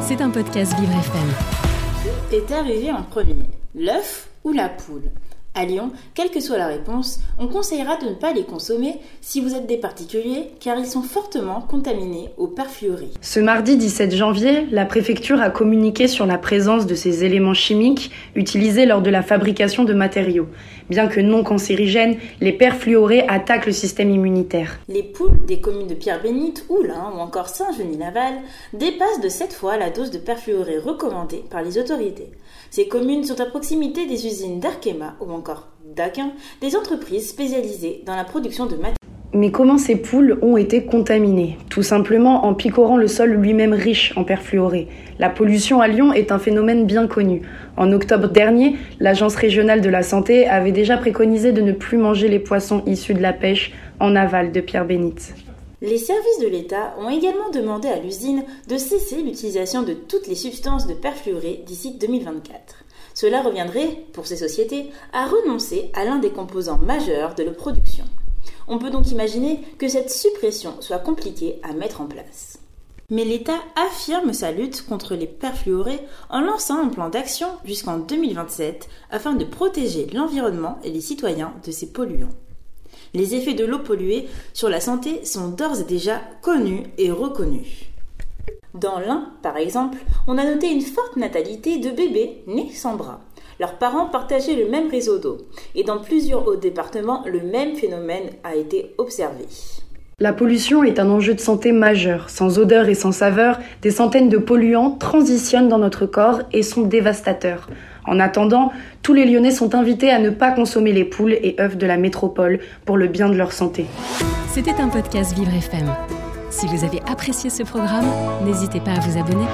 C'est un podcast Vivre FM. Est arrivé en premier, l'œuf ou la poule? À Lyon, quelle que soit la réponse, on conseillera de ne pas les consommer si vous êtes des particuliers, car ils sont fortement contaminés au perfluoré. Ce mardi 17 janvier, la préfecture a communiqué sur la présence de ces éléments chimiques utilisés lors de la fabrication de matériaux. Bien que non cancérigènes, les perfluorés attaquent le système immunitaire. Les poules des communes de Pierre-Bénite, Oulin ou encore Saint-Genis-Laval dépassent de 7 fois la dose de perfluoré recommandée par les autorités. Ces communes sont à proximité des usines d'Arkema ou encore des entreprises spécialisées dans la production de matériaux. Mais comment ces poules ont été contaminées? Tout simplement en picorant le sol lui-même riche en perfluoré. La pollution à Lyon est un phénomène bien connu. En octobre dernier, l'Agence régionale de la santé avait déjà préconisé de ne plus manger les poissons issus de la pêche en aval de Pierre-Bénite. Les services de l'État ont également demandé à l'usine de cesser l'utilisation de toutes les substances de perfluoré d'ici 2024. Cela reviendrait, pour ces sociétés, à renoncer à l'un des composants majeurs de leur production. On peut donc imaginer que cette suppression soit compliquée à mettre en place. Mais l'État affirme sa lutte contre les perfluorés en lançant un plan d'action jusqu'en 2027 afin de protéger l'environnement et les citoyens de ces polluants. Les effets de l'eau polluée sur la santé sont d'ores et déjà connus et reconnus. Dans l'Ain, par exemple, on a noté une forte natalité de bébés nés sans bras. Leurs parents partageaient le même réseau d'eau. Et dans plusieurs autres départements, le même phénomène a été observé. La pollution est un enjeu de santé majeur. Sans odeur et sans saveur, des centaines de polluants transitionnent dans notre corps et sont dévastateurs. En attendant, tous les Lyonnais sont invités à ne pas consommer les poules et œufs de la métropole pour le bien de leur santé. C'était un podcast Vivre FM. Si vous avez apprécié ce programme, n'hésitez pas à vous abonner.